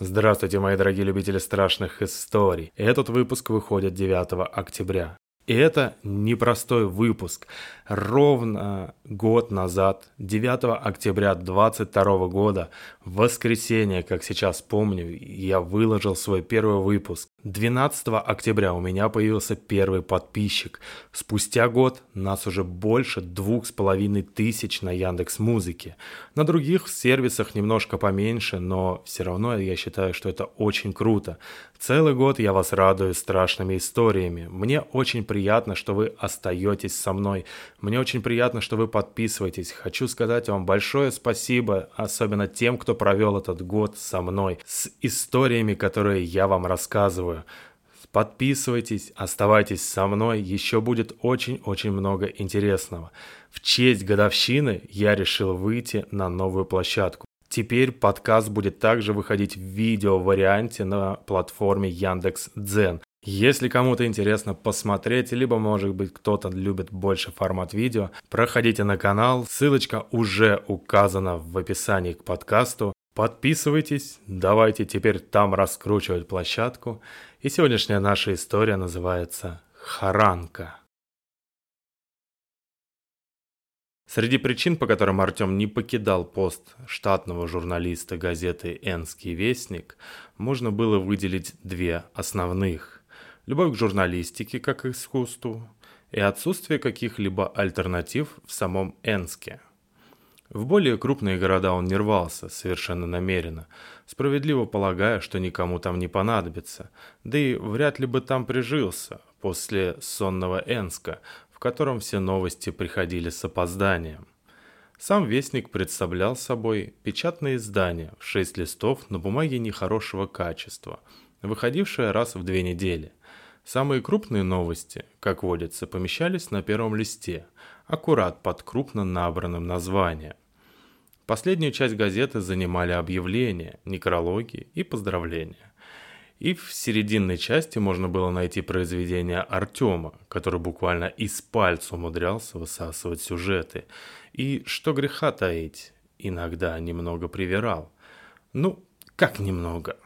Здравствуйте, мои дорогие любители страшных историй. Этот выпуск выходит 9 октября. И это непростой выпуск. Ровно год назад, 9 октября 2022 года, в воскресенье, как сейчас помню, я выложил свой первый выпуск. 12 октября у меня появился первый подписчик. Спустя год нас уже больше двух с половиной тысяч на Яндекс Музыке. На других сервисах немножко поменьше, но все равно я считаю, что это очень круто. Целый год я вас радую страшными историями. Мне очень приятно, что вы остаетесь со мной. Мне очень приятно, что вы подписываетесь. Хочу сказать вам большое спасибо, особенно тем, кто провел этот год со мной, с историями, которые я вам рассказываю. Подписывайтесь, оставайтесь со мной, еще будет очень-очень много интересного. В честь годовщины я решил выйти на новую площадку. Теперь подкаст будет также выходить в видео варианте на платформе Яндекс Дзен. Если кому-то интересно посмотреть, либо, может быть, кто-то любит больше формат видео, проходите на канал, ссылочка уже указана в описании к подкасту. Подписывайтесь, давайте теперь там раскручивать площадку. И сегодняшняя наша история называется «Харанка». Среди причин, по которым Артем не покидал пост штатного журналиста газеты «Энский вестник», можно было выделить две основных. Любовь к журналистике как к искусству и отсутствие каких-либо альтернатив в самом Энске. В более крупные города он не рвался, совершенно намеренно, справедливо полагая, что никому там не понадобится, да и вряд ли бы там прижился после сонного Энска, котором все новости приходили с опозданием. Сам Вестник представлял собой печатное издание в шесть листов на бумаге нехорошего качества, выходившее раз в две недели. Самые крупные новости, как водится, помещались на первом листе, аккурат под крупно набранным названием. Последнюю часть газеты занимали объявления, некрологи и поздравления. И в серединной части можно было найти произведение Артема, который буквально из пальца умудрялся высасывать сюжеты. И, что греха таить, иногда немного привирал. Ну, как немного?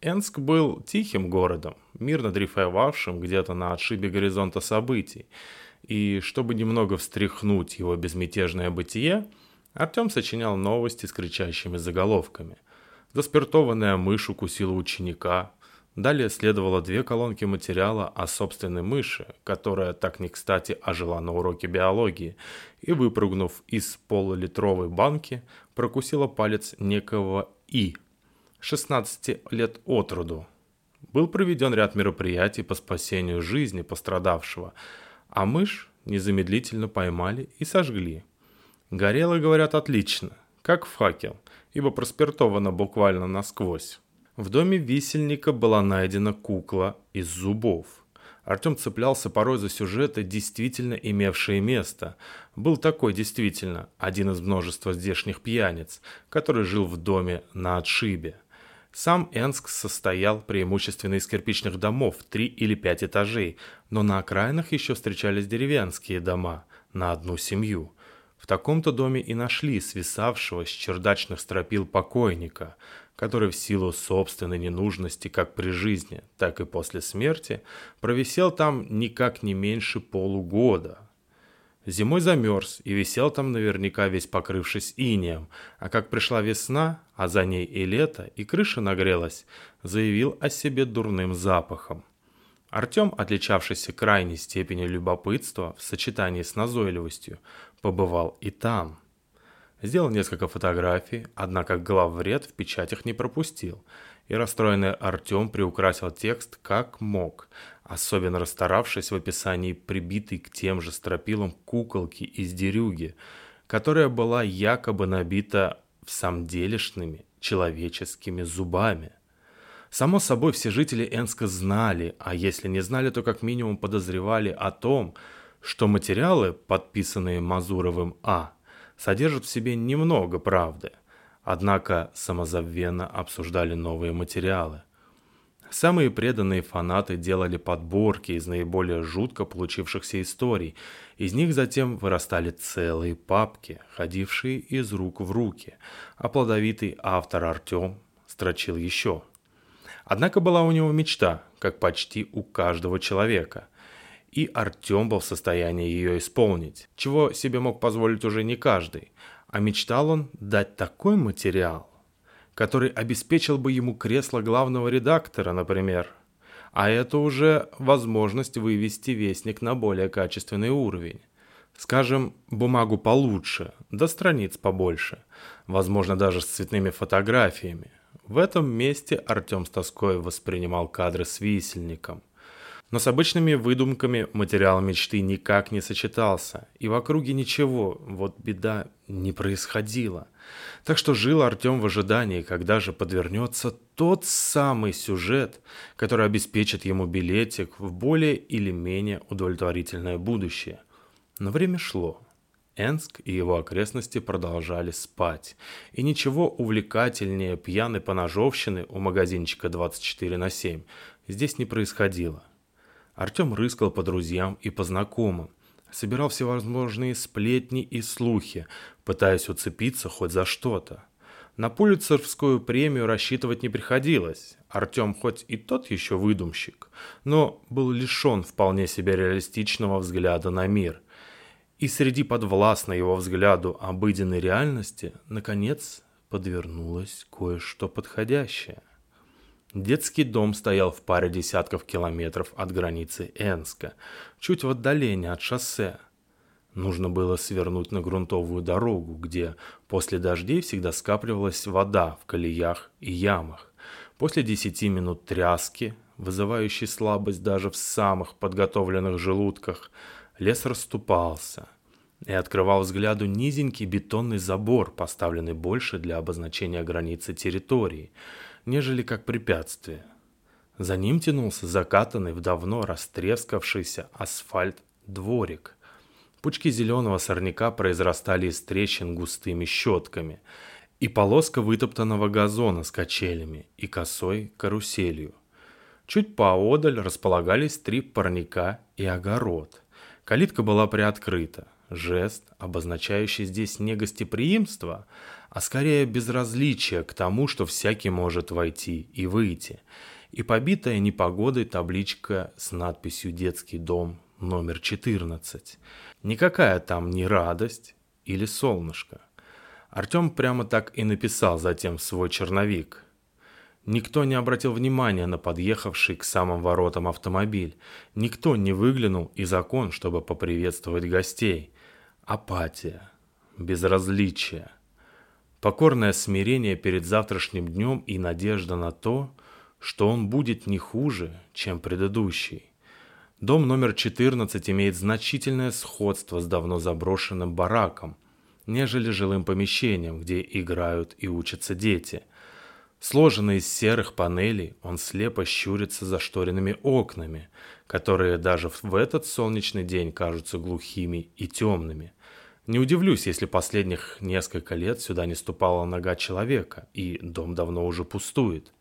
Энск был тихим городом, мирно дрейфовавшим где-то на отшибе горизонта событий. И чтобы немного встряхнуть его безмятежное бытие, Артем сочинял новости с кричащими заголовками – Заспиртованная мышь укусила ученика. Далее следовало две колонки материала о собственной мыши, которая так не кстати ожила на уроке биологии, и, выпрыгнув из полулитровой банки, прокусила палец некого И, 16 лет от роду. Был проведен ряд мероприятий по спасению жизни пострадавшего, а мышь незамедлительно поймали и сожгли. Горело, говорят, отлично, как факел – ибо проспиртована буквально насквозь. В доме висельника была найдена кукла из зубов. Артем цеплялся порой за сюжеты, действительно имевшие место. Был такой действительно, один из множества здешних пьяниц, который жил в доме на отшибе. Сам Энск состоял преимущественно из кирпичных домов, три или пять этажей, но на окраинах еще встречались деревенские дома на одну семью. В таком-то доме и нашли свисавшего с чердачных стропил покойника, который в силу собственной ненужности как при жизни, так и после смерти провисел там никак не меньше полугода. Зимой замерз и висел там наверняка весь покрывшись инеем, а как пришла весна, а за ней и лето, и крыша нагрелась, заявил о себе дурным запахом. Артем, отличавшийся крайней степенью любопытства в сочетании с назойливостью, побывал и там. Сделал несколько фотографий, однако главвред в печатях не пропустил, и расстроенный Артем приукрасил текст как мог, особенно расстаравшись в описании прибитой к тем же стропилам куколки из дерюги, которая была якобы набита в самделишными человеческими зубами. Само собой, все жители Энска знали, а если не знали, то как минимум подозревали о том, что материалы, подписанные Мазуровым А, содержат в себе немного правды, однако самозабвенно обсуждали новые материалы. Самые преданные фанаты делали подборки из наиболее жутко получившихся историй. Из них затем вырастали целые папки, ходившие из рук в руки. А плодовитый автор Артем строчил еще. Однако была у него мечта, как почти у каждого человека. И Артем был в состоянии ее исполнить, чего себе мог позволить уже не каждый. А мечтал он дать такой материал, который обеспечил бы ему кресло главного редактора, например. А это уже возможность вывести вестник на более качественный уровень. Скажем, бумагу получше, да страниц побольше. Возможно, даже с цветными фотографиями. В этом месте Артем с тоской воспринимал кадры с висельником. Но с обычными выдумками материал мечты никак не сочетался, и в округе ничего, вот беда, не происходило. Так что жил Артем в ожидании, когда же подвернется тот самый сюжет, который обеспечит ему билетик в более или менее удовлетворительное будущее. Но время шло. Энск и его окрестности продолжали спать, и ничего увлекательнее пьяной поножовщины у магазинчика 24 на 7 здесь не происходило. Артем рыскал по друзьям и по знакомым, собирал всевозможные сплетни и слухи, пытаясь уцепиться хоть за что-то. На пулицерскую премию рассчитывать не приходилось. Артем хоть и тот еще выдумщик, но был лишен вполне себе реалистичного взгляда на мир. И среди подвластной его взгляду обыденной реальности, наконец, подвернулось кое-что подходящее. Детский дом стоял в паре десятков километров от границы Энска, чуть в отдалении от шоссе. Нужно было свернуть на грунтовую дорогу, где после дождей всегда скапливалась вода в колеях и ямах. После десяти минут тряски, вызывающей слабость даже в самых подготовленных желудках, лес расступался и открывал взгляду низенький бетонный забор, поставленный больше для обозначения границы территории – нежели как препятствие. За ним тянулся закатанный в давно растрескавшийся асфальт дворик. Пучки зеленого сорняка произрастали из трещин густыми щетками, и полоска вытоптанного газона с качелями и косой каруселью. Чуть поодаль располагались три парника и огород. Калитка была приоткрыта, жест, обозначающий здесь не гостеприимство, а скорее безразличие к тому, что всякий может войти и выйти, и побитая непогодой табличка с надписью «Детский дом номер 14». Никакая там не радость или солнышко. Артем прямо так и написал затем свой черновик. Никто не обратил внимания на подъехавший к самым воротам автомобиль. Никто не выглянул из окон, чтобы поприветствовать гостей. Апатия, безразличие – покорное смирение перед завтрашним днем и надежда на то, что он будет не хуже, чем предыдущий. Дом номер 14 имеет значительное сходство с давно заброшенным бараком, нежели жилым помещением, где играют и учатся дети. Сложенный из серых панелей, он слепо щурится за шторенными окнами, которые даже в этот солнечный день кажутся глухими и темными – не удивлюсь, если последних несколько лет сюда не ступала нога человека, и дом давно уже пустует.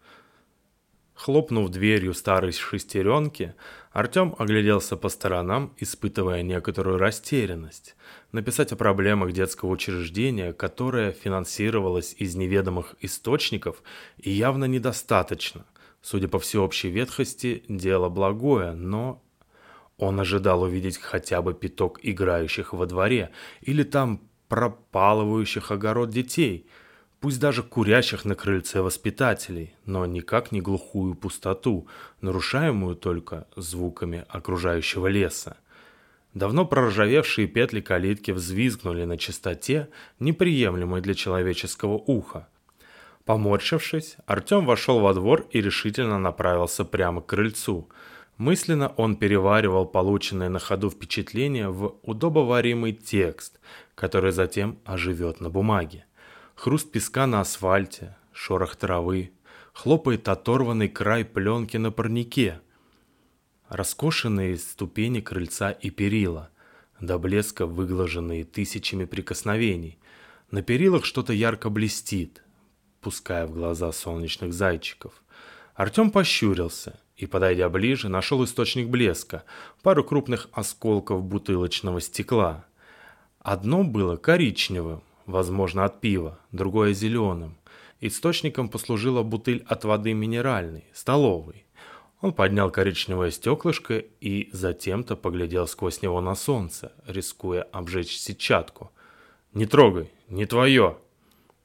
Хлопнув дверью старой шестеренки, Артем огляделся по сторонам, испытывая некоторую растерянность. Написать о проблемах детского учреждения, которое финансировалось из неведомых источников, и явно недостаточно. Судя по всеобщей ветхости, дело благое, но он ожидал увидеть хотя бы пяток играющих во дворе или там пропалывающих огород детей, пусть даже курящих на крыльце воспитателей, но никак не глухую пустоту, нарушаемую только звуками окружающего леса. Давно проржавевшие петли калитки взвизгнули на частоте, неприемлемой для человеческого уха. Поморщившись, Артем вошел во двор и решительно направился прямо к крыльцу – Мысленно он переваривал полученное на ходу впечатление в удобоваримый текст, который затем оживет на бумаге. Хруст песка на асфальте, шорох травы, хлопает оторванный край пленки на парнике. Раскошенные ступени крыльца и перила, до блеска выглаженные тысячами прикосновений. На перилах что-то ярко блестит, пуская в глаза солнечных зайчиков. Артем пощурился и, подойдя ближе, нашел источник блеска, пару крупных осколков бутылочного стекла. Одно было коричневым, возможно, от пива, другое зеленым. Источником послужила бутыль от воды минеральной, столовой. Он поднял коричневое стеклышко и затем-то поглядел сквозь него на солнце, рискуя обжечь сетчатку. «Не трогай, не твое!»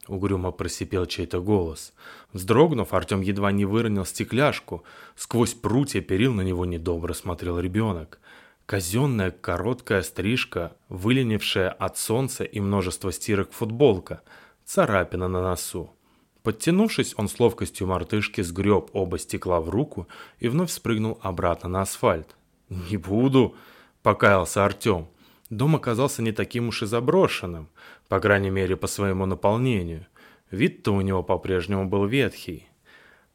Угрюмо просипел чей-то голос. Вздрогнув, Артем едва не выронил стекляшку. Сквозь прутья перил на него недобро смотрел ребенок. Казенная короткая стрижка, выленившая от солнца и множество стирок футболка, царапина на носу. Подтянувшись, он с ловкостью мартышки сгреб оба стекла в руку и вновь спрыгнул обратно на асфальт. «Не буду», — покаялся Артем. Дом оказался не таким уж и заброшенным, по крайней мере по своему наполнению. Вид-то у него по-прежнему был ветхий.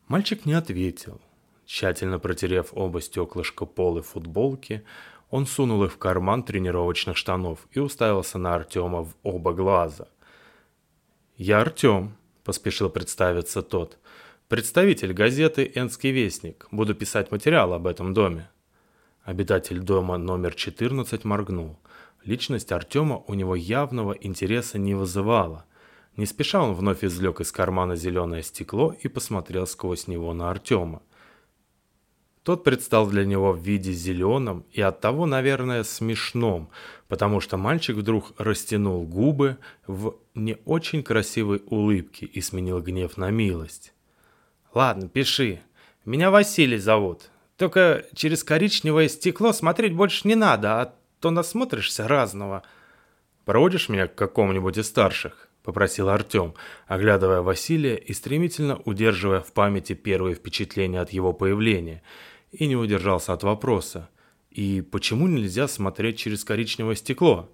Мальчик не ответил. Тщательно протерев оба стеклышка полы футболки, он сунул их в карман тренировочных штанов и уставился на Артема в оба глаза. «Я Артем», — поспешил представиться тот. «Представитель газеты «Энский вестник». Буду писать материал об этом доме». Обитатель дома номер 14 моргнул. Личность Артема у него явного интереса не вызывала. Не спеша он вновь извлек из кармана зеленое стекло и посмотрел сквозь него на Артема. Тот предстал для него в виде зеленом и оттого, наверное, смешном, потому что мальчик вдруг растянул губы в не очень красивой улыбке и сменил гнев на милость. «Ладно, пиши. Меня Василий зовут. Только через коричневое стекло смотреть больше не надо, а то насмотришься разного. «Проводишь меня к какому-нибудь из старших?» — попросил Артем, оглядывая Василия и стремительно удерживая в памяти первые впечатления от его появления, и не удержался от вопроса. «И почему нельзя смотреть через коричневое стекло?»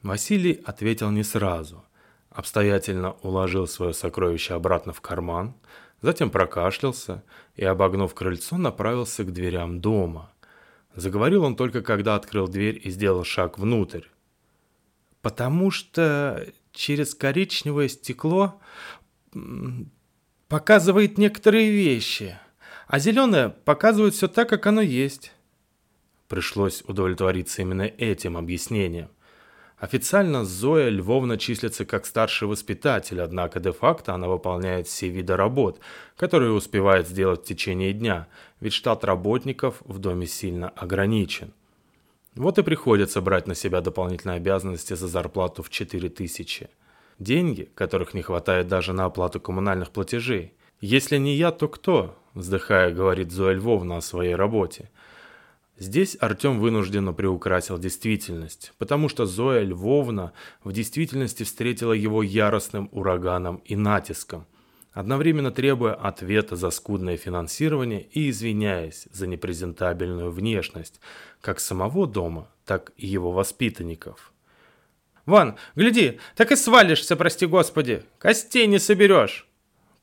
Василий ответил не сразу. Обстоятельно уложил свое сокровище обратно в карман, затем прокашлялся и, обогнув крыльцо, направился к дверям дома. Заговорил он только когда открыл дверь и сделал шаг внутрь. «Потому что через коричневое стекло показывает некоторые вещи, а зеленое показывает все так, как оно есть». Пришлось удовлетвориться именно этим объяснением. Официально Зоя Львовна числится как старший воспитатель, однако де-факто она выполняет все виды работ, которые успевает сделать в течение дня, ведь штат работников в доме сильно ограничен. Вот и приходится брать на себя дополнительные обязанности за зарплату в 4000. Деньги, которых не хватает даже на оплату коммунальных платежей. «Если не я, то кто?» – вздыхая, говорит Зоя Львовна о своей работе – Здесь Артем вынужденно приукрасил действительность, потому что Зоя Львовна в действительности встретила его яростным ураганом и натиском, одновременно требуя ответа за скудное финансирование и извиняясь за непрезентабельную внешность как самого дома, так и его воспитанников. «Ван, гляди, так и свалишься, прости господи, костей не соберешь!»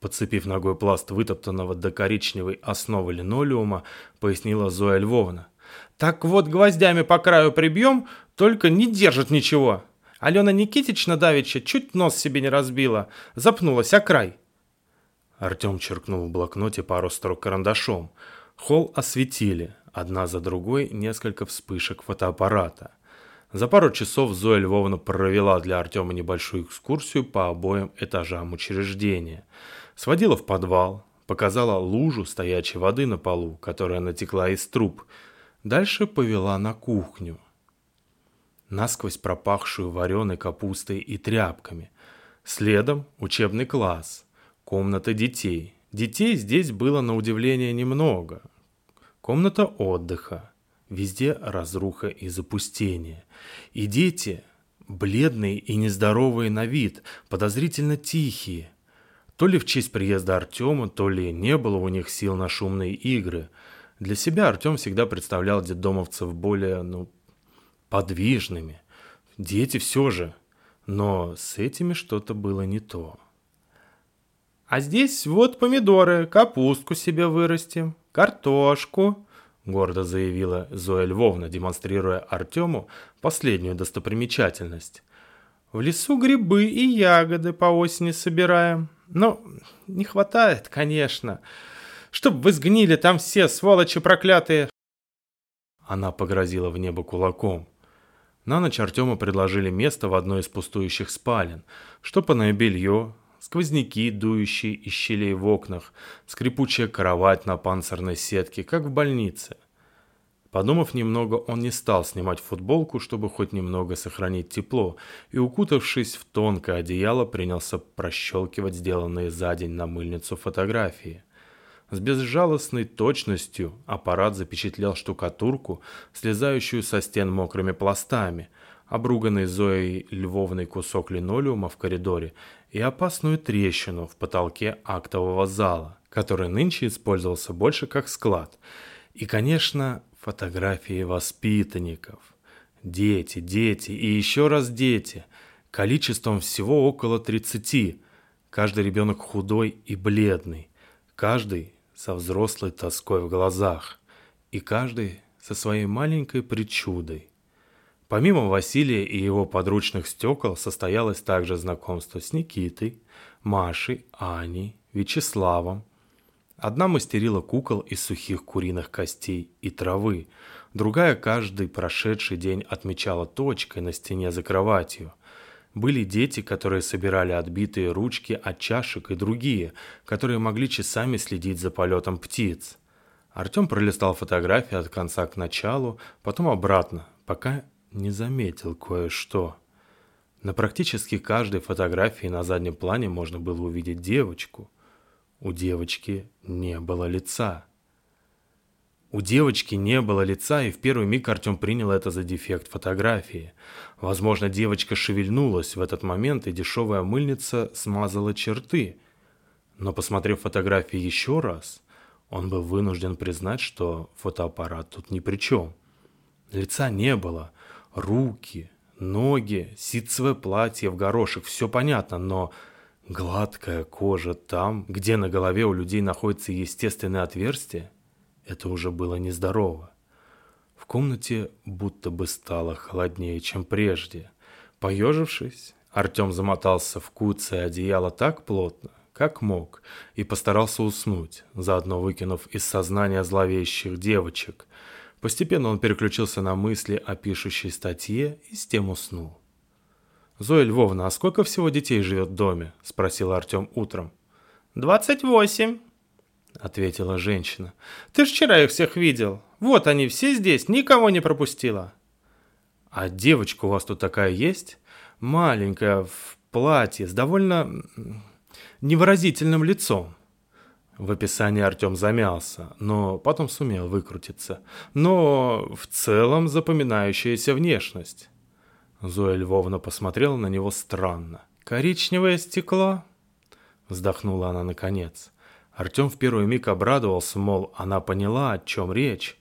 Подцепив ногой пласт вытоптанного до коричневой основы линолеума, пояснила Зоя Львовна. Так вот гвоздями по краю прибьем, только не держит ничего. Алена Никитична давеча чуть нос себе не разбила, запнулась о край. Артем черкнул в блокноте пару строк карандашом. Холл осветили, одна за другой несколько вспышек фотоаппарата. За пару часов Зоя Львовна провела для Артема небольшую экскурсию по обоим этажам учреждения. Сводила в подвал, показала лужу стоячей воды на полу, которая натекла из труб – Дальше повела на кухню, насквозь пропахшую вареной капустой и тряпками. Следом учебный класс, комната детей. Детей здесь было на удивление немного. Комната отдыха. Везде разруха и запустение. И дети, бледные и нездоровые на вид, подозрительно тихие. То ли в честь приезда Артема, то ли не было у них сил на шумные игры – для себя Артем всегда представлял детдомовцев более, ну, подвижными. Дети все же. Но с этими что-то было не то. «А здесь вот помидоры, капустку себе вырастим, картошку», — гордо заявила Зоя Львовна, демонстрируя Артему последнюю достопримечательность. «В лесу грибы и ягоды по осени собираем. Но не хватает, конечно. Чтоб вы сгнили там все, сволочи проклятые!» Она погрозила в небо кулаком. На ночь Артему предложили место в одной из пустующих спален, штопанное белье, сквозняки, дующие из щелей в окнах, скрипучая кровать на панцирной сетке, как в больнице. Подумав немного, он не стал снимать футболку, чтобы хоть немного сохранить тепло, и, укутавшись в тонкое одеяло, принялся прощелкивать сделанные за день на мыльницу фотографии. С безжалостной точностью аппарат запечатлел штукатурку, слезающую со стен мокрыми пластами, обруганный Зоей Львовной кусок линолеума в коридоре и опасную трещину в потолке актового зала, который нынче использовался больше как склад. И, конечно, фотографии воспитанников. Дети, дети и еще раз дети. Количеством всего около 30. Каждый ребенок худой и бледный. Каждый со взрослой тоской в глазах. И каждый со своей маленькой причудой. Помимо Василия и его подручных стекол состоялось также знакомство с Никитой, Машей, Аней, Вячеславом, Одна мастерила кукол из сухих куриных костей и травы, другая каждый прошедший день отмечала точкой на стене за кроватью. Были дети, которые собирали отбитые ручки от чашек и другие, которые могли часами следить за полетом птиц. Артем пролистал фотографии от конца к началу, потом обратно, пока не заметил кое-что. На практически каждой фотографии на заднем плане можно было увидеть девочку – у девочки не было лица. У девочки не было лица, и в первый миг Артем принял это за дефект фотографии. Возможно, девочка шевельнулась в этот момент, и дешевая мыльница смазала черты. Но посмотрев фотографии еще раз, он был вынужден признать, что фотоаппарат тут ни при чем. Лица не было. Руки, ноги, ситцевое платье в горошек, все понятно, но Гладкая кожа там, где на голове у людей находится естественное отверстие, это уже было нездорово. В комнате будто бы стало холоднее, чем прежде. Поежившись, Артем замотался в куцее одеяло так плотно, как мог, и постарался уснуть, заодно выкинув из сознания зловещих девочек. Постепенно он переключился на мысли о пишущей статье и с тем уснул. «Зоя Львовна, а сколько всего детей живет в доме?» – спросил Артем утром. «Двадцать восемь», – ответила женщина. «Ты ж вчера их всех видел. Вот они все здесь, никого не пропустила». «А девочка у вас тут такая есть? Маленькая, в платье, с довольно невыразительным лицом». В описании Артем замялся, но потом сумел выкрутиться. Но в целом запоминающаяся внешность. Зоя Львовна посмотрела на него странно. «Коричневое стекло?» Вздохнула она наконец. Артем в первый миг обрадовался, мол, она поняла, о чем речь.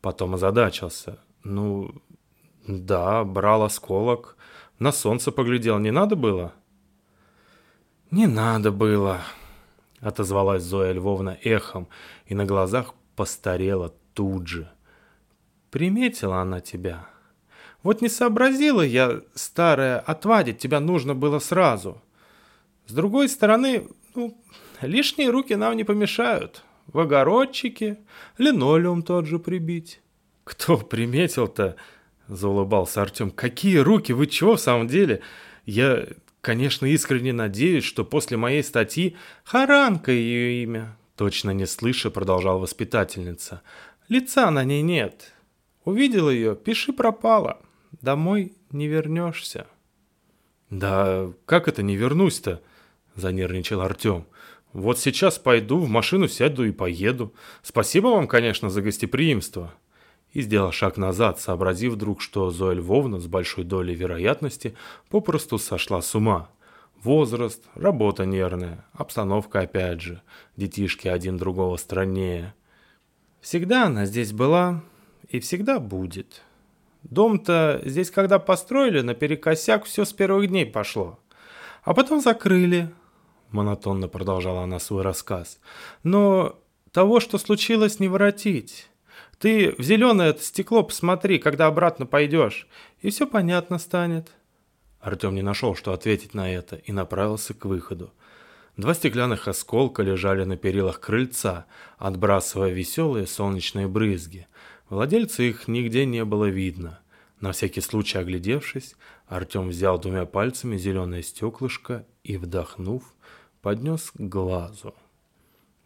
Потом озадачился. «Ну, да, брал осколок. На солнце поглядел, не надо было?» «Не надо было», — отозвалась Зоя Львовна эхом, и на глазах постарела тут же. «Приметила она тебя?» Вот не сообразила я, старая, отвадить тебя нужно было сразу. С другой стороны, ну, лишние руки нам не помешают. В огородчике, линолеум тот же прибить. Кто приметил-то? Заулыбался Артем. Какие руки? Вы чего в самом деле? Я, конечно, искренне надеюсь, что после моей статьи Харанка ее имя. Точно не слыша, продолжала воспитательница. Лица на ней нет. Увидел ее, пиши пропала домой не вернешься». «Да как это не вернусь-то?» – занервничал Артем. «Вот сейчас пойду, в машину сяду и поеду. Спасибо вам, конечно, за гостеприимство». И сделал шаг назад, сообразив вдруг, что Зоя Львовна с большой долей вероятности попросту сошла с ума. Возраст, работа нервная, обстановка опять же, детишки один другого страннее. Всегда она здесь была и всегда будет. Дом-то здесь когда построили, наперекосяк все с первых дней пошло. А потом закрыли, монотонно продолжала она свой рассказ. Но того, что случилось, не воротить. Ты в зеленое это стекло посмотри, когда обратно пойдешь, и все понятно станет. Артем не нашел, что ответить на это, и направился к выходу. Два стеклянных осколка лежали на перилах крыльца, отбрасывая веселые солнечные брызги. Владельца их нигде не было видно. На всякий случай оглядевшись, Артем взял двумя пальцами зеленое стеклышко и, вдохнув, поднес к глазу.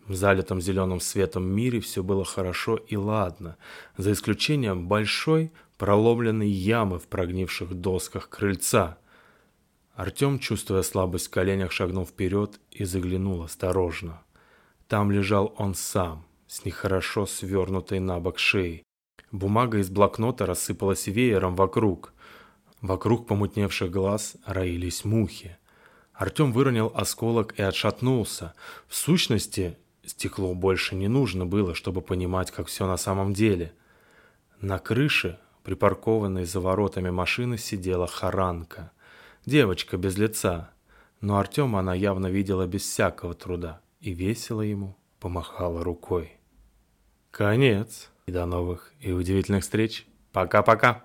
В залитом зеленым светом мире все было хорошо и ладно, за исключением большой проломленной ямы в прогнивших досках крыльца. Артем, чувствуя слабость в коленях, шагнул вперед и заглянул осторожно. Там лежал он сам, с нехорошо свернутой на бок шеей. Бумага из блокнота рассыпалась веером вокруг. Вокруг помутневших глаз роились мухи. Артем выронил осколок и отшатнулся. В сущности, стекло больше не нужно было, чтобы понимать, как все на самом деле. На крыше, припаркованной за воротами машины, сидела харанка. Девочка без лица. Но Артема она явно видела без всякого труда и весело ему помахала рукой. Конец. И до новых и удивительных встреч. Пока-пока.